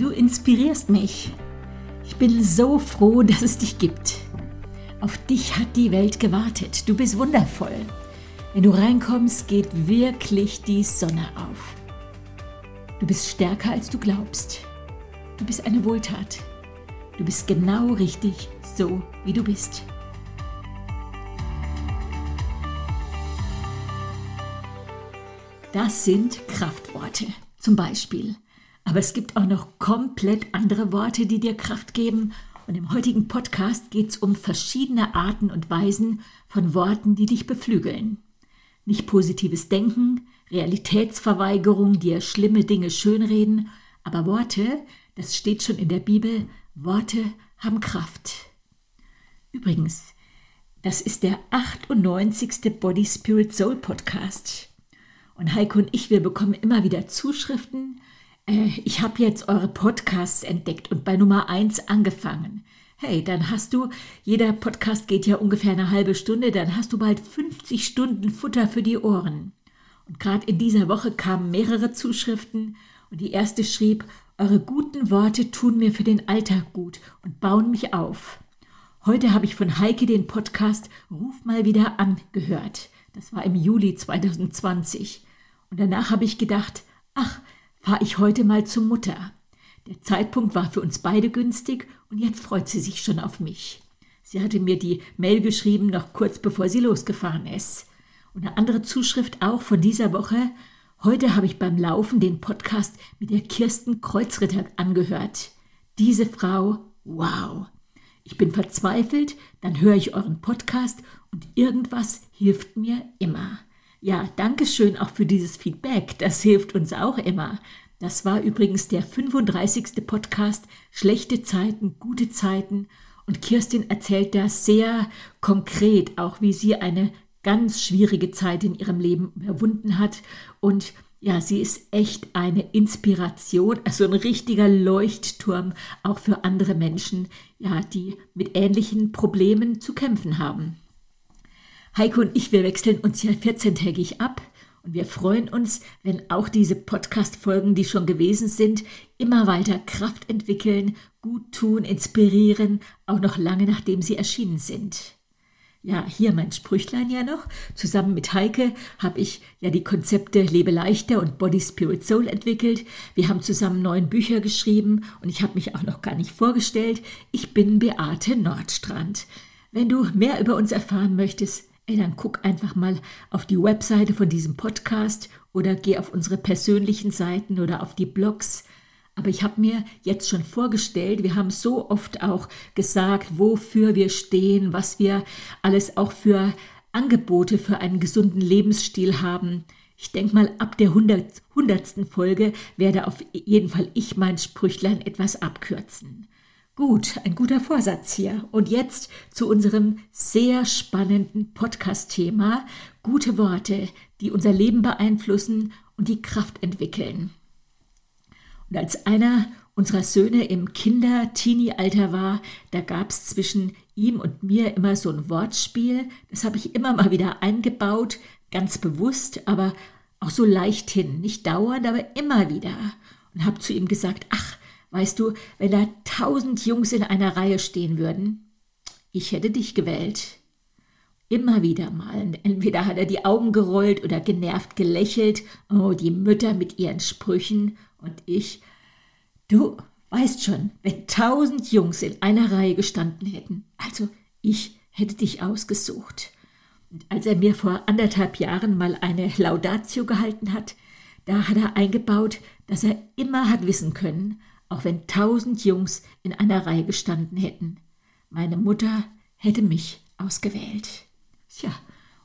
Du inspirierst mich. Ich bin so froh, dass es dich gibt. Auf dich hat die Welt gewartet. Du bist wundervoll. Wenn du reinkommst, geht wirklich die Sonne auf. Du bist stärker, als du glaubst. Du bist eine Wohltat. Du bist genau richtig, so wie du bist. Das sind Kraftworte, zum Beispiel. Aber es gibt auch noch komplett andere Worte, die dir Kraft geben. Und im heutigen Podcast geht es um verschiedene Arten und Weisen von Worten, die dich beflügeln. Nicht positives Denken, Realitätsverweigerung, dir schlimme Dinge schönreden, aber Worte, das steht schon in der Bibel, Worte haben Kraft. Übrigens, das ist der 98. Body Spirit Soul Podcast. Und Heiko und ich, wir bekommen immer wieder Zuschriften. Äh, ich habe jetzt eure Podcasts entdeckt und bei Nummer 1 angefangen. Hey, dann hast du, jeder Podcast geht ja ungefähr eine halbe Stunde, dann hast du bald 50 Stunden Futter für die Ohren. Und gerade in dieser Woche kamen mehrere Zuschriften und die erste schrieb, eure guten Worte tun mir für den Alltag gut und bauen mich auf. Heute habe ich von Heike den Podcast Ruf mal wieder angehört. Das war im Juli 2020. Und danach habe ich gedacht, ach, fahre ich heute mal zur Mutter. Der Zeitpunkt war für uns beide günstig und jetzt freut sie sich schon auf mich. Sie hatte mir die Mail geschrieben, noch kurz bevor sie losgefahren ist. Und eine andere Zuschrift auch von dieser Woche. Heute habe ich beim Laufen den Podcast mit der Kirsten Kreuzritter angehört. Diese Frau, wow. Ich bin verzweifelt, dann höre ich euren Podcast und irgendwas hilft mir immer. Ja, danke schön auch für dieses Feedback. Das hilft uns auch immer. Das war übrigens der 35. Podcast Schlechte Zeiten, gute Zeiten. Und Kirstin erzählt das sehr konkret, auch wie sie eine ganz schwierige Zeit in ihrem Leben überwunden hat. Und ja, sie ist echt eine Inspiration, also ein richtiger Leuchtturm auch für andere Menschen, ja, die mit ähnlichen Problemen zu kämpfen haben. Heiko und ich, wir wechseln uns ja 14-tägig ab und wir freuen uns, wenn auch diese Podcast-Folgen, die schon gewesen sind, immer weiter Kraft entwickeln, gut tun, inspirieren, auch noch lange nachdem sie erschienen sind. Ja, hier mein Sprüchlein ja noch. Zusammen mit Heike habe ich ja die Konzepte Lebe leichter und Body Spirit Soul entwickelt. Wir haben zusammen neun Bücher geschrieben und ich habe mich auch noch gar nicht vorgestellt. Ich bin Beate Nordstrand. Wenn du mehr über uns erfahren möchtest, ey, dann guck einfach mal auf die Webseite von diesem Podcast oder geh auf unsere persönlichen Seiten oder auf die Blogs. Aber ich habe mir jetzt schon vorgestellt, wir haben so oft auch gesagt, wofür wir stehen, was wir alles auch für Angebote für einen gesunden Lebensstil haben. Ich denke mal, ab der hundertsten Folge werde auf jeden Fall ich mein Sprüchlein etwas abkürzen. Gut, ein guter Vorsatz hier. Und jetzt zu unserem sehr spannenden Podcast-Thema Gute Worte, die unser Leben beeinflussen und die Kraft entwickeln. Und als einer unserer Söhne im Kinder-Teenie-Alter war, da gab es zwischen ihm und mir immer so ein Wortspiel. Das habe ich immer mal wieder eingebaut, ganz bewusst, aber auch so leichthin, nicht dauernd, aber immer wieder. Und habe zu ihm gesagt, ach, Weißt du, wenn da tausend Jungs in einer Reihe stehen würden, ich hätte dich gewählt. Immer wieder mal. Entweder hat er die Augen gerollt oder genervt gelächelt. Oh, die Mütter mit ihren Sprüchen. Und ich. Du weißt schon, wenn tausend Jungs in einer Reihe gestanden hätten. Also, ich hätte dich ausgesucht. Und als er mir vor anderthalb Jahren mal eine Laudatio gehalten hat, da hat er eingebaut, dass er immer hat wissen können, auch wenn tausend Jungs in einer Reihe gestanden hätten. Meine Mutter hätte mich ausgewählt. Tja,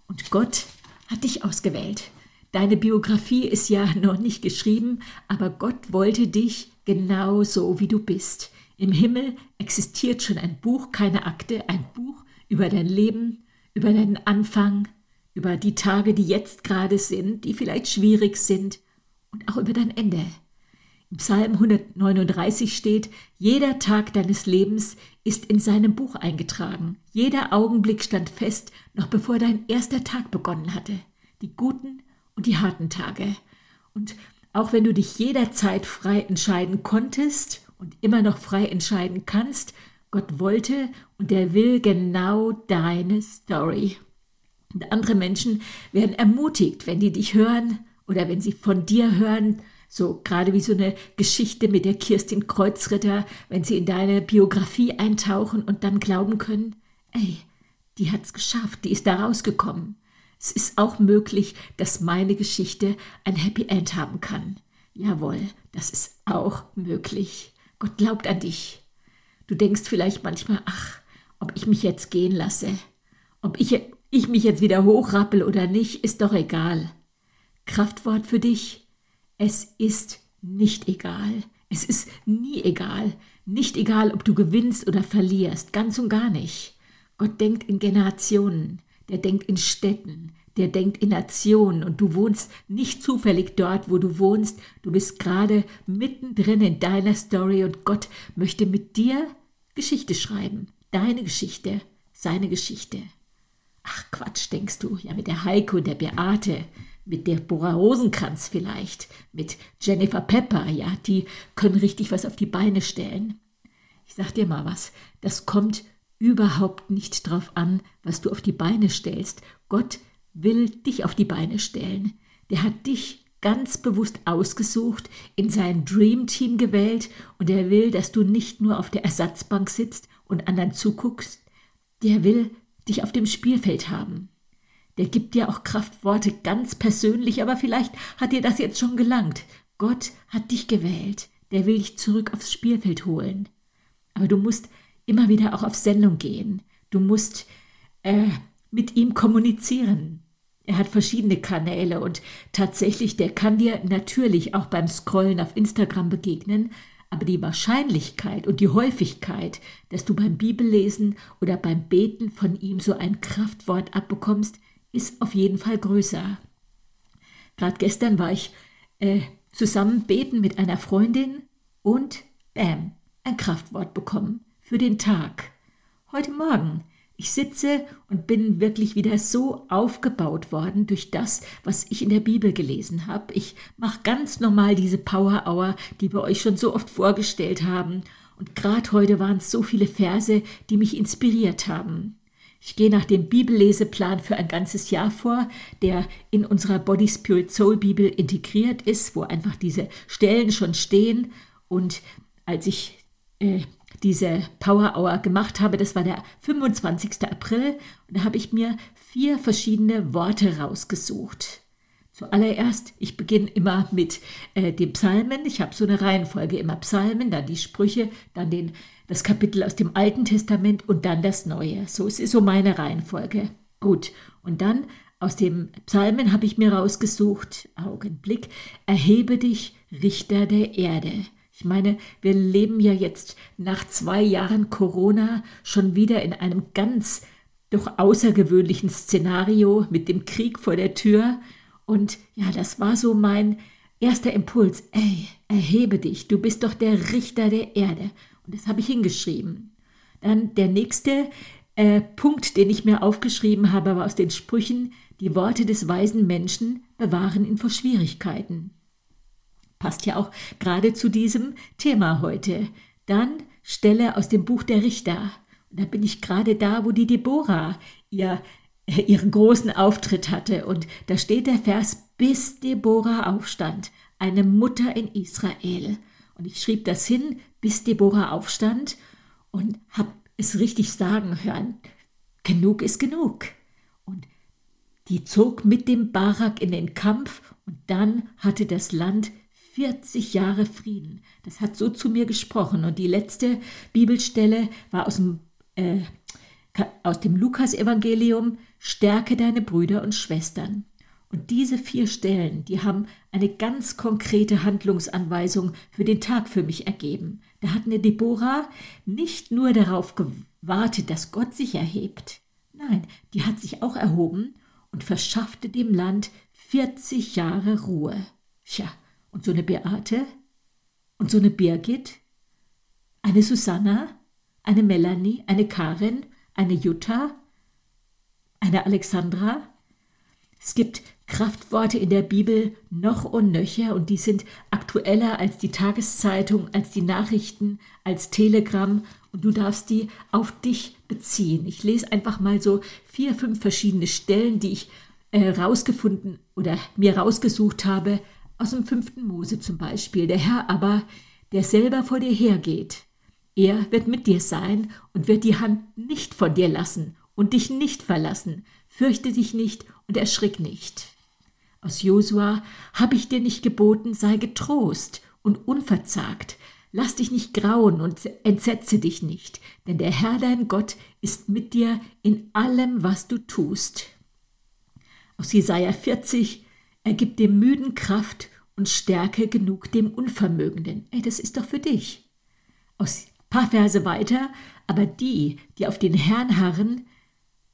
und Gott hat dich ausgewählt. Deine Biografie ist ja noch nicht geschrieben, aber Gott wollte dich genau so, wie du bist. Im Himmel existiert schon ein Buch, keine Akte, ein Buch über dein Leben, über deinen Anfang, über die Tage, die jetzt gerade sind, die vielleicht schwierig sind und auch über dein Ende. Psalm 139 steht, jeder Tag deines Lebens ist in seinem Buch eingetragen. Jeder Augenblick stand fest, noch bevor dein erster Tag begonnen hatte. Die guten und die harten Tage. Und auch wenn du dich jederzeit frei entscheiden konntest und immer noch frei entscheiden kannst, Gott wollte und er will genau deine Story. Und andere Menschen werden ermutigt, wenn die dich hören oder wenn sie von dir hören, so gerade wie so eine Geschichte mit der Kirstin Kreuzritter, wenn sie in deine Biografie eintauchen und dann glauben können, ey, die hat's geschafft, die ist da rausgekommen. Es ist auch möglich, dass meine Geschichte ein Happy End haben kann. Jawohl, das ist auch möglich. Gott glaubt an dich. Du denkst vielleicht manchmal, ach, ob ich mich jetzt gehen lasse, ob ich, ich mich jetzt wieder hochrappel oder nicht, ist doch egal. Kraftwort für dich, es ist nicht egal. Es ist nie egal. Nicht egal, ob du gewinnst oder verlierst, ganz und gar nicht. Gott denkt in Generationen, der denkt in Städten, der denkt in Nationen und du wohnst nicht zufällig dort, wo du wohnst. Du bist gerade mittendrin in deiner Story und Gott möchte mit dir Geschichte schreiben. Deine Geschichte, seine Geschichte. Ach Quatsch, denkst du, ja mit der Heike und der Beate, mit der Bora Rosenkranz vielleicht, mit Jennifer Pepper, ja, die können richtig was auf die Beine stellen. Ich sag dir mal was, das kommt überhaupt nicht drauf an, was du auf die Beine stellst. Gott will dich auf die Beine stellen. Der hat dich ganz bewusst ausgesucht, in sein Dream Team gewählt und er will, dass du nicht nur auf der Ersatzbank sitzt und anderen zuguckst, der will dich auf dem Spielfeld haben. Der gibt dir auch Kraftworte ganz persönlich, aber vielleicht hat dir das jetzt schon gelangt. Gott hat dich gewählt, der will dich zurück aufs Spielfeld holen. Aber du musst immer wieder auch auf Sendung gehen. Du musst äh, mit ihm kommunizieren. Er hat verschiedene Kanäle und tatsächlich, der kann dir natürlich auch beim Scrollen auf Instagram begegnen, aber die Wahrscheinlichkeit und die Häufigkeit, dass du beim Bibellesen oder beim Beten von ihm so ein Kraftwort abbekommst, ist auf jeden Fall größer. Gerade gestern war ich äh, zusammen beten mit einer Freundin und bam, ein Kraftwort bekommen für den Tag. Heute Morgen. Ich sitze und bin wirklich wieder so aufgebaut worden durch das, was ich in der Bibel gelesen habe. Ich mache ganz normal diese Power Hour, die wir euch schon so oft vorgestellt haben. Und gerade heute waren es so viele Verse, die mich inspiriert haben. Ich gehe nach dem Bibelleseplan für ein ganzes Jahr vor, der in unserer Body Spirit Soul Bibel integriert ist, wo einfach diese Stellen schon stehen. Und als ich äh, diese Power Hour gemacht habe, das war der 25. April, und da habe ich mir vier verschiedene Worte rausgesucht. Zuallererst, ich beginne immer mit äh, den Psalmen. Ich habe so eine Reihenfolge, immer Psalmen, dann die Sprüche, dann den, das Kapitel aus dem Alten Testament und dann das Neue. So es ist so meine Reihenfolge. Gut, und dann aus dem Psalmen habe ich mir rausgesucht, Augenblick, erhebe dich, Richter der Erde. Ich meine, wir leben ja jetzt nach zwei Jahren Corona schon wieder in einem ganz doch außergewöhnlichen Szenario mit dem Krieg vor der Tür. Und ja, das war so mein erster Impuls. Ey, erhebe dich, du bist doch der Richter der Erde. Und das habe ich hingeschrieben. Dann der nächste äh, Punkt, den ich mir aufgeschrieben habe, war aus den Sprüchen, die Worte des weisen Menschen bewahren ihn vor Schwierigkeiten. Passt ja auch gerade zu diesem Thema heute. Dann Stelle aus dem Buch der Richter. Und da bin ich gerade da, wo die Deborah ihr, ihren großen Auftritt hatte. Und da steht der Vers, bis Deborah aufstand, eine Mutter in Israel. Und ich schrieb das hin, bis Deborah aufstand und hab es richtig sagen hören. Genug ist genug. Und die zog mit dem Barak in den Kampf und dann hatte das Land 40 Jahre Frieden. Das hat so zu mir gesprochen. Und die letzte Bibelstelle war aus dem, äh, aus dem Lukas-Evangelium: Stärke deine Brüder und Schwestern. Und diese vier Stellen, die haben eine ganz konkrete Handlungsanweisung für den Tag für mich ergeben. Da hat eine Deborah nicht nur darauf gewartet, dass Gott sich erhebt. Nein, die hat sich auch erhoben und verschaffte dem Land 40 Jahre Ruhe. Tja, und so eine Beate und so eine Birgit, eine Susanna, eine Melanie, eine Karin, eine Jutta, eine Alexandra. Es gibt Kraftworte in der Bibel noch und nöcher und die sind aktueller als die Tageszeitung, als die Nachrichten, als Telegram und du darfst die auf dich beziehen. Ich lese einfach mal so vier, fünf verschiedene Stellen, die ich äh, rausgefunden oder mir rausgesucht habe, aus dem fünften Mose zum Beispiel. Der Herr aber, der selber vor dir hergeht, er wird mit dir sein und wird die Hand nicht von dir lassen und dich nicht verlassen. Fürchte dich nicht und erschrick nicht. Aus Josua habe ich dir nicht geboten, sei getrost und unverzagt. Lass dich nicht grauen und entsetze dich nicht, denn der Herr dein Gott ist mit dir in allem, was du tust. Aus Jesaja 40, er gibt dem Müden Kraft und Stärke genug dem Unvermögenden. Ey, das ist doch für dich. Aus paar Verse weiter, aber die, die auf den Herrn harren,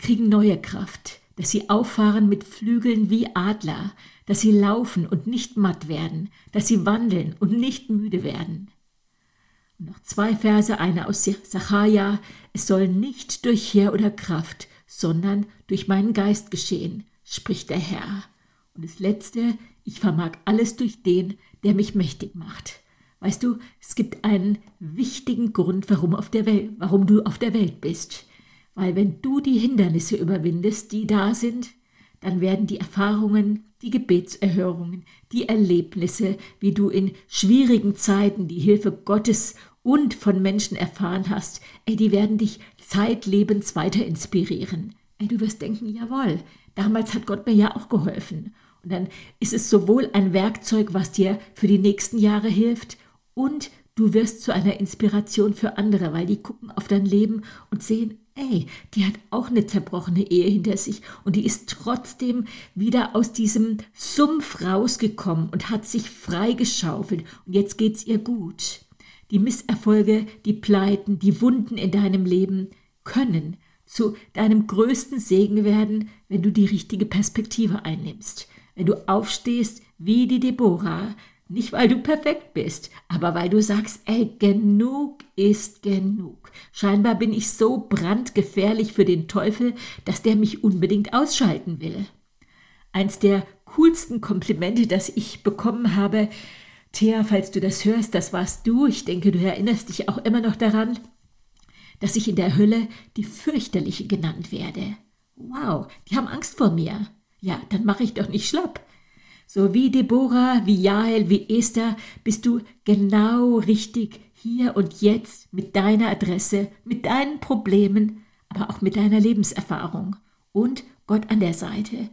kriegen neue Kraft dass sie auffahren mit Flügeln wie Adler, dass sie laufen und nicht matt werden, dass sie wandeln und nicht müde werden. Und noch zwei Verse, einer aus Sacharja, es soll nicht durch Heer oder Kraft, sondern durch meinen Geist geschehen, spricht der Herr. Und das letzte, ich vermag alles durch den, der mich mächtig macht. Weißt du, es gibt einen wichtigen Grund, warum, auf der Welt, warum du auf der Welt bist. Weil wenn du die Hindernisse überwindest, die da sind, dann werden die Erfahrungen, die Gebetserhörungen, die Erlebnisse, wie du in schwierigen Zeiten die Hilfe Gottes und von Menschen erfahren hast, ey, die werden dich zeitlebens weiter inspirieren. Ey, du wirst denken, jawohl, damals hat Gott mir ja auch geholfen. Und dann ist es sowohl ein Werkzeug, was dir für die nächsten Jahre hilft, und du wirst zu einer Inspiration für andere, weil die gucken auf dein Leben und sehen, ey, die hat auch eine zerbrochene Ehe hinter sich und die ist trotzdem wieder aus diesem Sumpf rausgekommen und hat sich freigeschaufelt und jetzt geht's ihr gut. Die Misserfolge, die Pleiten, die Wunden in deinem Leben können zu deinem größten Segen werden, wenn du die richtige Perspektive einnimmst. Wenn du aufstehst wie die Deborah, nicht, weil du perfekt bist, aber weil du sagst, ey, genug ist genug. Scheinbar bin ich so brandgefährlich für den Teufel, dass der mich unbedingt ausschalten will. Eins der coolsten Komplimente, das ich bekommen habe, Thea, falls du das hörst, das warst du. Ich denke, du erinnerst dich auch immer noch daran, dass ich in der Hölle die fürchterliche genannt werde. Wow, die haben Angst vor mir. Ja, dann mache ich doch nicht schlapp. So wie Deborah, wie Jael, wie Esther bist du genau richtig hier und jetzt mit deiner Adresse, mit deinen Problemen, aber auch mit deiner Lebenserfahrung und Gott an der Seite.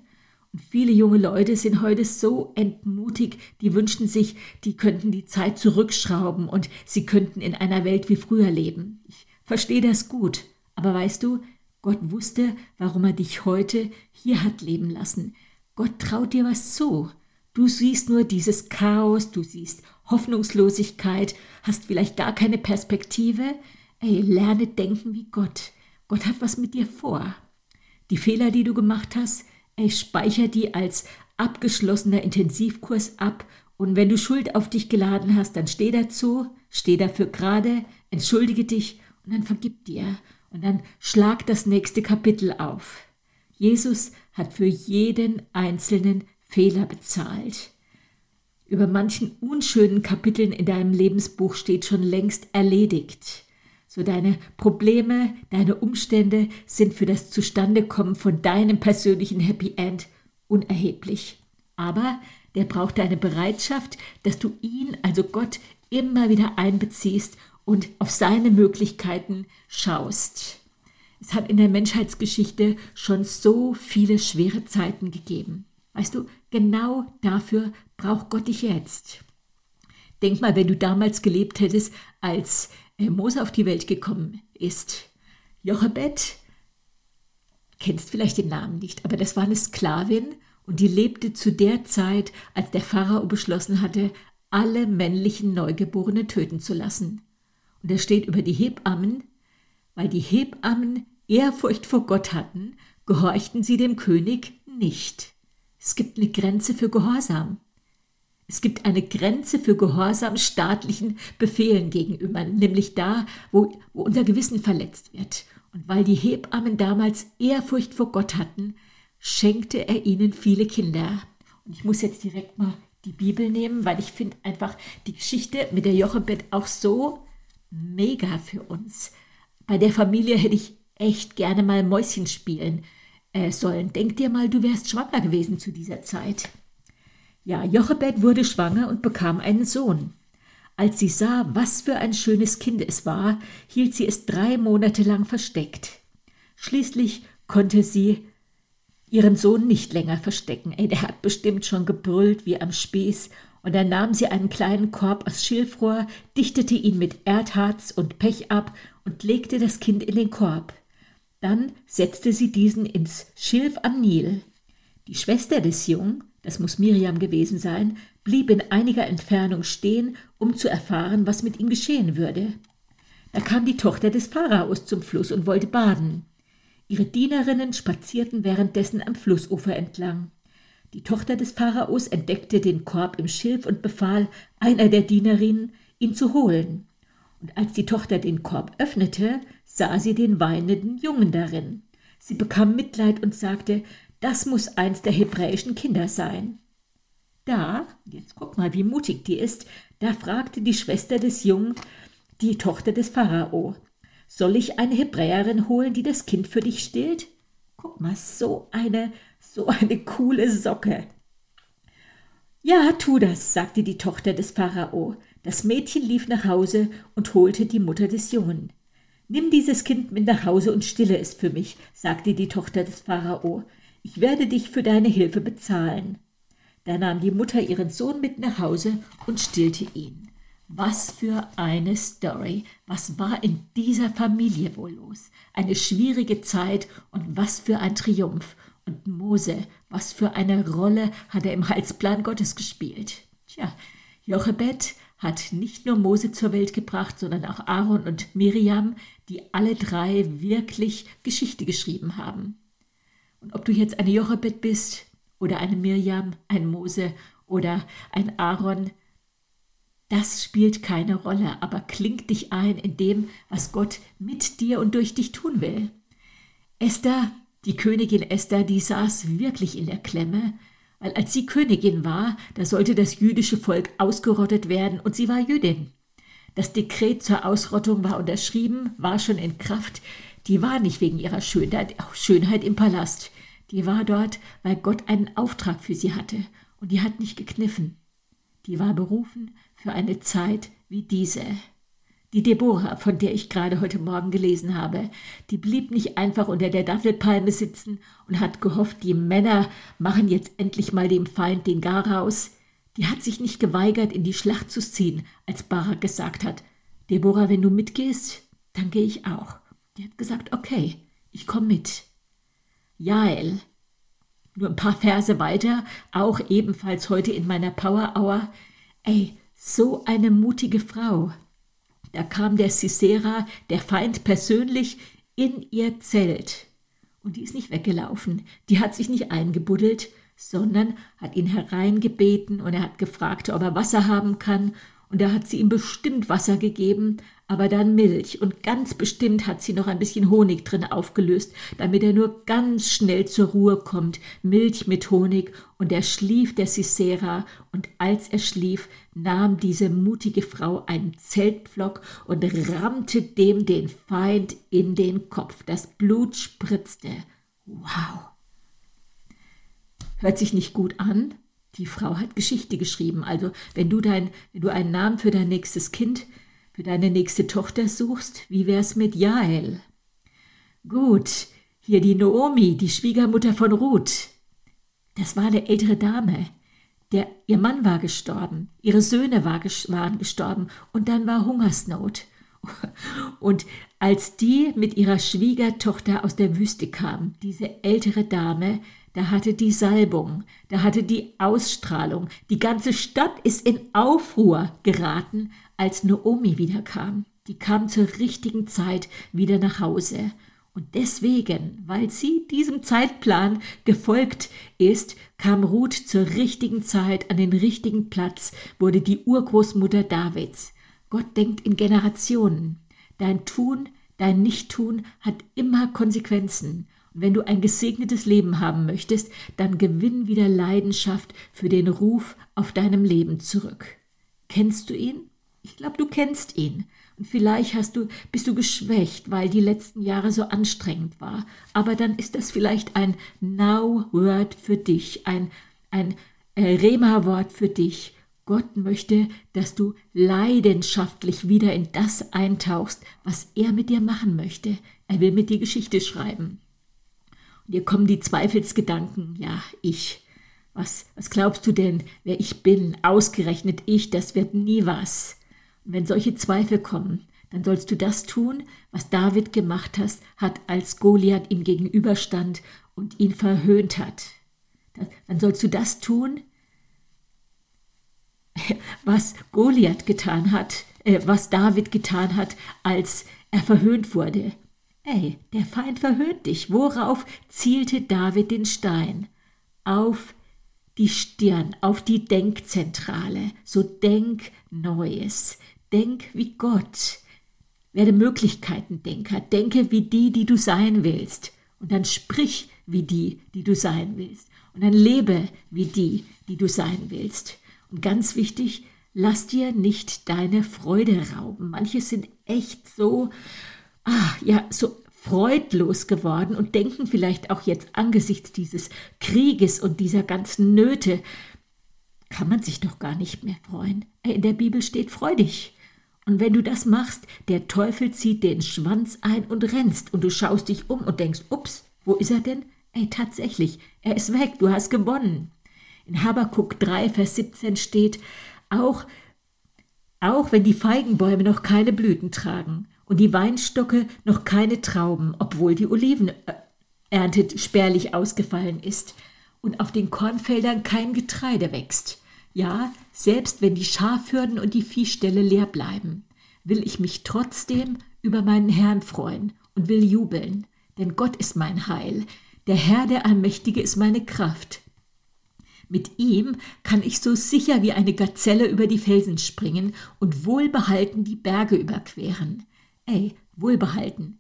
Und viele junge Leute sind heute so entmutigt, die wünschen sich, die könnten die Zeit zurückschrauben und sie könnten in einer Welt wie früher leben. Ich verstehe das gut, aber weißt du, Gott wusste, warum er dich heute hier hat leben lassen. Gott traut dir was zu. Du siehst nur dieses Chaos, du siehst Hoffnungslosigkeit, hast vielleicht gar keine Perspektive. Ey, lerne denken wie Gott. Gott hat was mit dir vor. Die Fehler, die du gemacht hast, ey, speicher die als abgeschlossener Intensivkurs ab und wenn du Schuld auf dich geladen hast, dann steh dazu, steh dafür gerade, entschuldige dich und dann vergib dir und dann schlag das nächste Kapitel auf. Jesus hat für jeden Einzelnen Fehler bezahlt. Über manchen unschönen Kapiteln in deinem Lebensbuch steht schon längst erledigt. So deine Probleme, deine Umstände sind für das Zustandekommen von deinem persönlichen Happy End unerheblich. Aber der braucht deine Bereitschaft, dass du ihn, also Gott, immer wieder einbeziehst und auf seine Möglichkeiten schaust. Es hat in der Menschheitsgeschichte schon so viele schwere Zeiten gegeben. Weißt du, genau dafür braucht Gott dich jetzt. Denk mal, wenn du damals gelebt hättest, als äh, Mose auf die Welt gekommen ist. Jochebed, kennst vielleicht den Namen nicht, aber das war eine Sklavin und die lebte zu der Zeit, als der Pharao beschlossen hatte, alle männlichen Neugeborene töten zu lassen. Und er steht über die Hebammen, weil die Hebammen Ehrfurcht vor Gott hatten, gehorchten sie dem König nicht. Es gibt eine Grenze für Gehorsam. Es gibt eine Grenze für Gehorsam staatlichen Befehlen gegenüber, nämlich da, wo, wo unser Gewissen verletzt wird. Und weil die Hebammen damals Ehrfurcht vor Gott hatten, schenkte er ihnen viele Kinder. Und ich muss jetzt direkt mal die Bibel nehmen, weil ich finde einfach die Geschichte mit der Jochebed auch so mega für uns. Bei der Familie hätte ich echt gerne mal Mäuschen spielen äh, sollen. Denk dir mal, du wärst schwanger gewesen zu dieser Zeit. Ja, Jochebed wurde schwanger und bekam einen Sohn. Als sie sah, was für ein schönes Kind es war, hielt sie es drei Monate lang versteckt. Schließlich konnte sie ihren Sohn nicht länger verstecken. Der hat bestimmt schon gebrüllt wie am Spieß. Und dann nahm sie einen kleinen Korb aus Schilfrohr, dichtete ihn mit Erdharz und Pech ab und legte das Kind in den Korb. Dann setzte sie diesen ins Schilf am Nil. Die Schwester des Jungen, das muss Miriam gewesen sein, blieb in einiger Entfernung stehen, um zu erfahren, was mit ihm geschehen würde. Da kam die Tochter des Pharaos zum Fluss und wollte baden. Ihre Dienerinnen spazierten währenddessen am Flussufer entlang. Die Tochter des Pharaos entdeckte den Korb im Schilf und befahl einer der Dienerinnen, ihn zu holen. Und als die Tochter den Korb öffnete, sah sie den weinenden Jungen darin. Sie bekam Mitleid und sagte, das muss eins der hebräischen Kinder sein. Da, jetzt guck mal, wie mutig die ist, da fragte die Schwester des Jungen die Tochter des Pharao, soll ich eine Hebräerin holen, die das Kind für dich stillt? Guck mal, so eine, so eine coole Socke. Ja, tu das, sagte die Tochter des Pharao. Das Mädchen lief nach Hause und holte die Mutter des Jungen. Nimm dieses Kind mit nach Hause und stille es für mich, sagte die Tochter des Pharao. Ich werde dich für deine Hilfe bezahlen. Da nahm die Mutter ihren Sohn mit nach Hause und stillte ihn. Was für eine Story. Was war in dieser Familie wohl los? Eine schwierige Zeit und was für ein Triumph. Und Mose, was für eine Rolle hat er im Heilsplan Gottes gespielt? Tja, Jochebed hat nicht nur Mose zur Welt gebracht, sondern auch Aaron und Miriam, die alle drei wirklich Geschichte geschrieben haben. Und ob du jetzt eine Jochebed bist oder eine Miriam, ein Mose oder ein Aaron, das spielt keine Rolle, aber kling dich ein in dem, was Gott mit dir und durch dich tun will. Esther, die Königin Esther, die saß wirklich in der Klemme, weil als sie Königin war, da sollte das jüdische Volk ausgerottet werden und sie war Jüdin. Das Dekret zur Ausrottung war unterschrieben, war schon in Kraft. Die war nicht wegen ihrer Schönheit, Schönheit im Palast. Die war dort, weil Gott einen Auftrag für sie hatte. Und die hat nicht gekniffen. Die war berufen für eine Zeit wie diese. Die Deborah, von der ich gerade heute Morgen gelesen habe, die blieb nicht einfach unter der Dattelpalme sitzen und hat gehofft, die Männer machen jetzt endlich mal dem Feind den Garaus. Die hat sich nicht geweigert, in die Schlacht zu ziehen, als Barak gesagt hat, Deborah, wenn du mitgehst, dann gehe ich auch. Die hat gesagt, okay, ich komme mit. Jael, nur ein paar Verse weiter, auch ebenfalls heute in meiner Power Hour, ey, so eine mutige Frau. Da kam der Sisera, der Feind persönlich, in ihr Zelt. Und die ist nicht weggelaufen, die hat sich nicht eingebuddelt, sondern hat ihn hereingebeten und er hat gefragt, ob er Wasser haben kann und da hat sie ihm bestimmt Wasser gegeben, aber dann Milch und ganz bestimmt hat sie noch ein bisschen Honig drin aufgelöst, damit er nur ganz schnell zur Ruhe kommt. Milch mit Honig und er schlief der Sisera und als er schlief, nahm diese mutige Frau einen Zeltpflock und rammte dem den Feind in den Kopf. Das Blut spritzte. Wow. Hört sich nicht gut an, die Frau hat Geschichte geschrieben. Also wenn du dein, wenn du einen Namen für dein nächstes Kind, für deine nächste Tochter suchst, wie wär's mit Jael? Gut, hier die Naomi, die Schwiegermutter von Ruth. Das war eine ältere Dame. Der, ihr Mann war gestorben, ihre Söhne war, waren gestorben und dann war Hungersnot. Und als die mit ihrer Schwiegertochter aus der Wüste kam, diese ältere Dame, da hatte die Salbung, da hatte die Ausstrahlung. Die ganze Stadt ist in Aufruhr geraten, als Naomi wiederkam. Die kam zur richtigen Zeit wieder nach Hause. Und deswegen, weil sie diesem Zeitplan gefolgt ist, kam Ruth zur richtigen Zeit an den richtigen Platz, wurde die Urgroßmutter Davids. Gott denkt in Generationen. Dein Tun, dein Nichttun hat immer Konsequenzen. Und wenn du ein gesegnetes Leben haben möchtest, dann gewinn wieder Leidenschaft für den Ruf auf deinem Leben zurück. Kennst du ihn? Ich glaube, du kennst ihn. Und vielleicht hast du, bist du geschwächt, weil die letzten Jahre so anstrengend war. Aber dann ist das vielleicht ein Now-Word für dich, ein, ein äh, Rema-Wort für dich. Gott möchte, dass du leidenschaftlich wieder in das eintauchst, was er mit dir machen möchte. Er will mit dir Geschichte schreiben. Und dir kommen die Zweifelsgedanken, ja, ich. Was, was glaubst du denn, wer ich bin? Ausgerechnet ich, das wird nie was. Wenn solche Zweifel kommen, dann sollst du das tun, was David gemacht hast, hat, als Goliath ihm gegenüberstand und ihn verhöhnt hat. Dann sollst du das tun, was Goliath getan hat, äh, was David getan hat, als er verhöhnt wurde. Ey, der Feind verhöhnt dich. Worauf zielte David den Stein? Auf die Stirn, auf die Denkzentrale. So denk Neues. Denk wie Gott. Werde Möglichkeitendenker. Denke wie die, die du sein willst. Und dann sprich wie die, die du sein willst. Und dann lebe wie die, die du sein willst. Und ganz wichtig, lass dir nicht deine Freude rauben. Manche sind echt so, ah, ja, so freudlos geworden und denken vielleicht auch jetzt angesichts dieses Krieges und dieser ganzen Nöte, kann man sich doch gar nicht mehr freuen. In der Bibel steht freudig. Und wenn du das machst, der Teufel zieht den Schwanz ein und rennst und du schaust dich um und denkst, ups, wo ist er denn? Ey, tatsächlich, er ist weg, du hast gewonnen. In Habakuk 3, Vers 17 steht, auch, auch wenn die Feigenbäume noch keine Blüten tragen und die Weinstocke noch keine Trauben, obwohl die Olivenernte spärlich ausgefallen ist und auf den Kornfeldern kein Getreide wächst. Ja, selbst wenn die Schafhürden und die Viehställe leer bleiben, will ich mich trotzdem über meinen Herrn freuen und will jubeln, denn Gott ist mein Heil, der Herr der Allmächtige ist meine Kraft. Mit ihm kann ich so sicher wie eine Gazelle über die Felsen springen und wohlbehalten die Berge überqueren. Ey, wohlbehalten.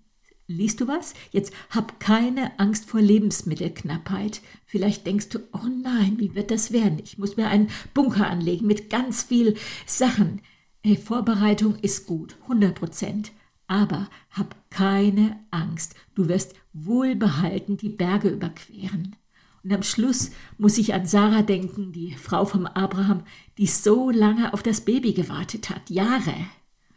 Liest du was? Jetzt hab keine Angst vor Lebensmittelknappheit. Vielleicht denkst du, oh nein, wie wird das werden? Ich muss mir einen Bunker anlegen mit ganz viel Sachen. Ey, Vorbereitung ist gut, 100 Prozent. Aber hab keine Angst. Du wirst wohlbehalten die Berge überqueren. Und am Schluss muss ich an Sarah denken, die Frau vom Abraham, die so lange auf das Baby gewartet hat, Jahre.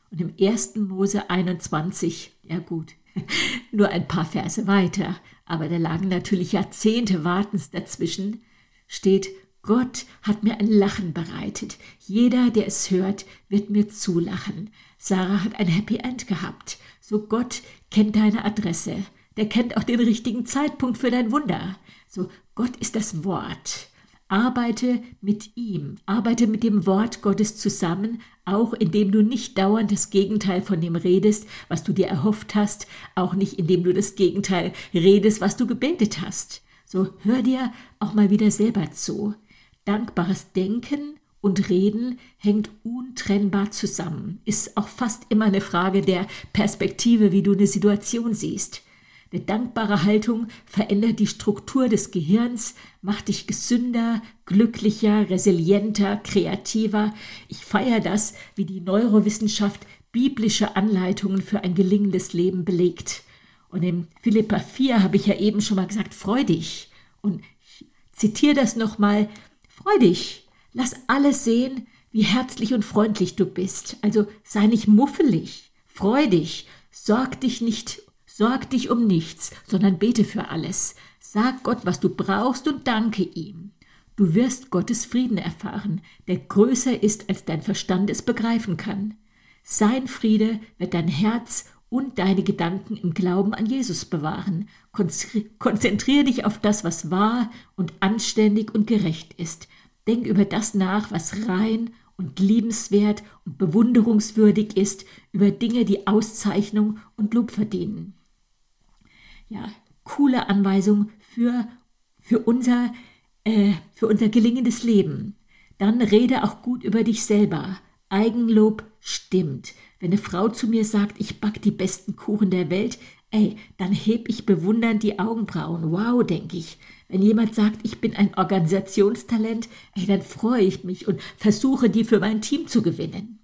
Und im 1. Mose 21, ja gut, nur ein paar Verse weiter, aber da lagen natürlich Jahrzehnte Wartens dazwischen, steht, Gott hat mir ein Lachen bereitet. Jeder, der es hört, wird mir zulachen. Sarah hat ein Happy End gehabt. So Gott kennt deine Adresse. Der kennt auch den richtigen Zeitpunkt für dein Wunder. So Gott ist das Wort. Arbeite mit ihm, arbeite mit dem Wort Gottes zusammen, auch indem du nicht dauernd das Gegenteil von dem redest, was du dir erhofft hast, auch nicht indem du das Gegenteil redest, was du gebetet hast. So hör dir auch mal wieder selber zu. Dankbares Denken und Reden hängt untrennbar zusammen, ist auch fast immer eine Frage der Perspektive, wie du eine Situation siehst. Eine dankbare Haltung verändert die Struktur des Gehirns, macht dich gesünder, glücklicher, resilienter, kreativer. Ich feiere das, wie die Neurowissenschaft biblische Anleitungen für ein gelingendes Leben belegt. Und in Philippa 4 habe ich ja eben schon mal gesagt, freu dich. Und ich zitiere das nochmal, freu dich. Lass alles sehen, wie herzlich und freundlich du bist. Also sei nicht muffelig. Freu dich. Sorg dich nicht Sorg dich um nichts, sondern bete für alles. Sag Gott, was du brauchst und danke ihm. Du wirst Gottes Frieden erfahren, der größer ist, als dein Verstand es begreifen kann. Sein Friede wird dein Herz und deine Gedanken im Glauben an Jesus bewahren. Konzentriere dich auf das, was wahr und anständig und gerecht ist. Denk über das nach, was rein und liebenswert und bewunderungswürdig ist, über Dinge, die Auszeichnung und Lob verdienen ja, coole Anweisung für, für, unser, äh, für unser gelingendes Leben. Dann rede auch gut über dich selber. Eigenlob stimmt. Wenn eine Frau zu mir sagt, ich back die besten Kuchen der Welt, ey, dann heb ich bewundernd die Augenbrauen. Wow, denke ich. Wenn jemand sagt, ich bin ein Organisationstalent, ey, dann freue ich mich und versuche, die für mein Team zu gewinnen.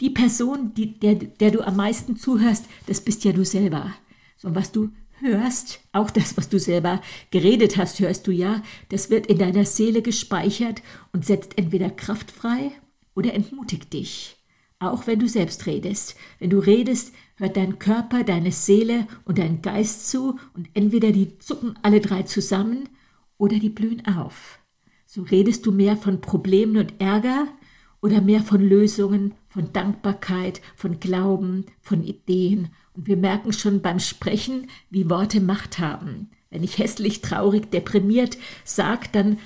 Die Person, die, der, der du am meisten zuhörst, das bist ja du selber. So, was du hörst, auch das, was du selber geredet hast, hörst du ja, das wird in deiner Seele gespeichert und setzt entweder Kraft frei oder entmutigt dich. Auch wenn du selbst redest. Wenn du redest, hört dein Körper, deine Seele und dein Geist zu und entweder die zucken alle drei zusammen oder die blühen auf. So redest du mehr von Problemen und Ärger oder mehr von Lösungen, von Dankbarkeit, von Glauben, von Ideen und wir merken schon beim Sprechen, wie Worte Macht haben. Wenn ich hässlich, traurig, deprimiert sage, dann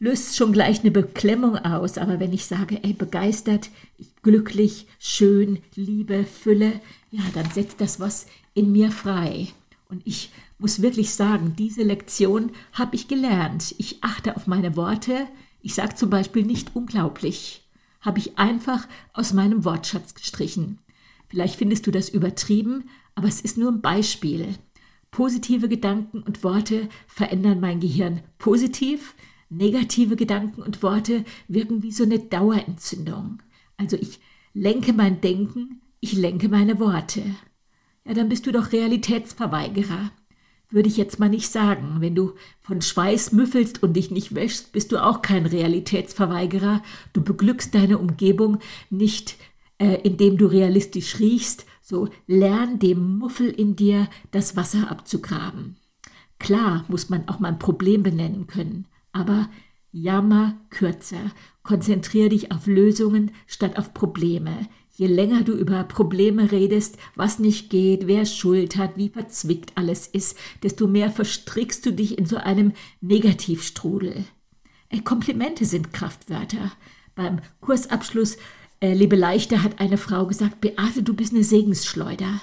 löst schon gleich eine Beklemmung aus. Aber wenn ich sage, ey, begeistert, glücklich, schön, Liebe, Fülle, ja, dann setzt das was in mir frei. Und ich muss wirklich sagen, diese Lektion habe ich gelernt. Ich achte auf meine Worte. Ich sage zum Beispiel nicht unglaublich. Habe ich einfach aus meinem Wortschatz gestrichen. Vielleicht findest du das übertrieben, aber es ist nur ein Beispiel. Positive Gedanken und Worte verändern mein Gehirn positiv, negative Gedanken und Worte wirken wie so eine Dauerentzündung. Also ich lenke mein Denken, ich lenke meine Worte. Ja, dann bist du doch Realitätsverweigerer. Würde ich jetzt mal nicht sagen. Wenn du von Schweiß müffelst und dich nicht wäschst, bist du auch kein Realitätsverweigerer. Du beglückst deine Umgebung nicht äh, indem du realistisch riechst, so lern dem Muffel in dir das Wasser abzugraben. Klar muss man auch mal ein Problem benennen können, aber jammer kürzer, konzentriere dich auf Lösungen statt auf Probleme. Je länger du über Probleme redest, was nicht geht, wer Schuld hat, wie verzwickt alles ist, desto mehr verstrickst du dich in so einem Negativstrudel. Äh, Komplimente sind Kraftwörter. Beim Kursabschluss äh, Lebe leichter hat eine Frau gesagt, Beate, du bist eine Segensschleuder.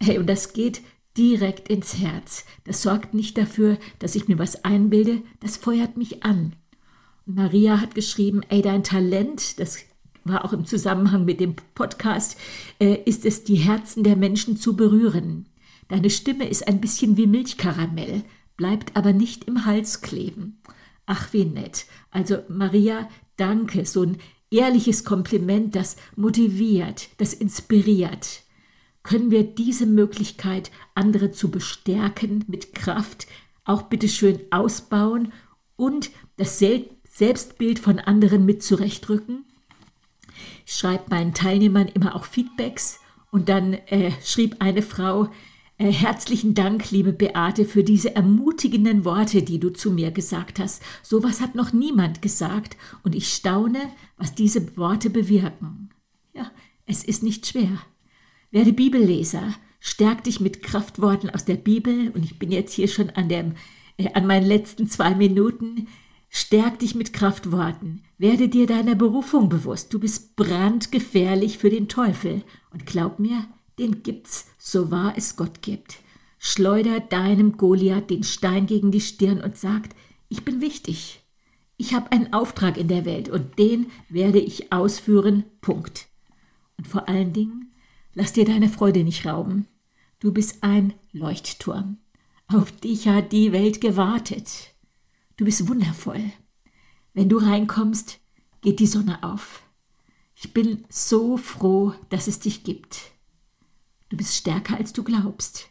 Hey, und das geht direkt ins Herz. Das sorgt nicht dafür, dass ich mir was einbilde, das feuert mich an. Und Maria hat geschrieben, ey, dein Talent, das war auch im Zusammenhang mit dem Podcast, äh, ist es, die Herzen der Menschen zu berühren. Deine Stimme ist ein bisschen wie Milchkaramell, bleibt aber nicht im Hals kleben. Ach, wie nett. Also Maria, danke, so ein ehrliches Kompliment, das motiviert, das inspiriert. Können wir diese Möglichkeit, andere zu bestärken, mit Kraft auch bitteschön ausbauen und das Selbstbild von anderen mit zurechtrücken? Ich schreibe meinen Teilnehmern immer auch Feedbacks und dann äh, schrieb eine Frau, herzlichen Dank, liebe Beate, für diese ermutigenden Worte, die du zu mir gesagt hast. Sowas hat noch niemand gesagt und ich staune, was diese Worte bewirken. Ja, es ist nicht schwer. Werde Bibelleser, stärk dich mit Kraftworten aus der Bibel und ich bin jetzt hier schon an, dem, äh, an meinen letzten zwei Minuten. Stärk dich mit Kraftworten. Werde dir deiner Berufung bewusst. Du bist brandgefährlich für den Teufel. Und glaub mir, den gibt's, so wahr es Gott gibt. Schleuder deinem Goliath den Stein gegen die Stirn und sagt, ich bin wichtig. Ich habe einen Auftrag in der Welt und den werde ich ausführen. Punkt. Und vor allen Dingen, lass dir deine Freude nicht rauben. Du bist ein Leuchtturm. Auf dich hat die Welt gewartet. Du bist wundervoll. Wenn du reinkommst, geht die Sonne auf. Ich bin so froh, dass es dich gibt. Du bist stärker, als du glaubst.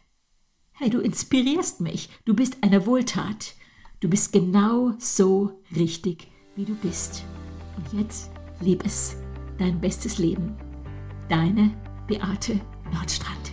Hey, du inspirierst mich. Du bist eine Wohltat. Du bist genau so richtig, wie du bist. Und jetzt leb es, dein bestes Leben. Deine Beate Nordstrand.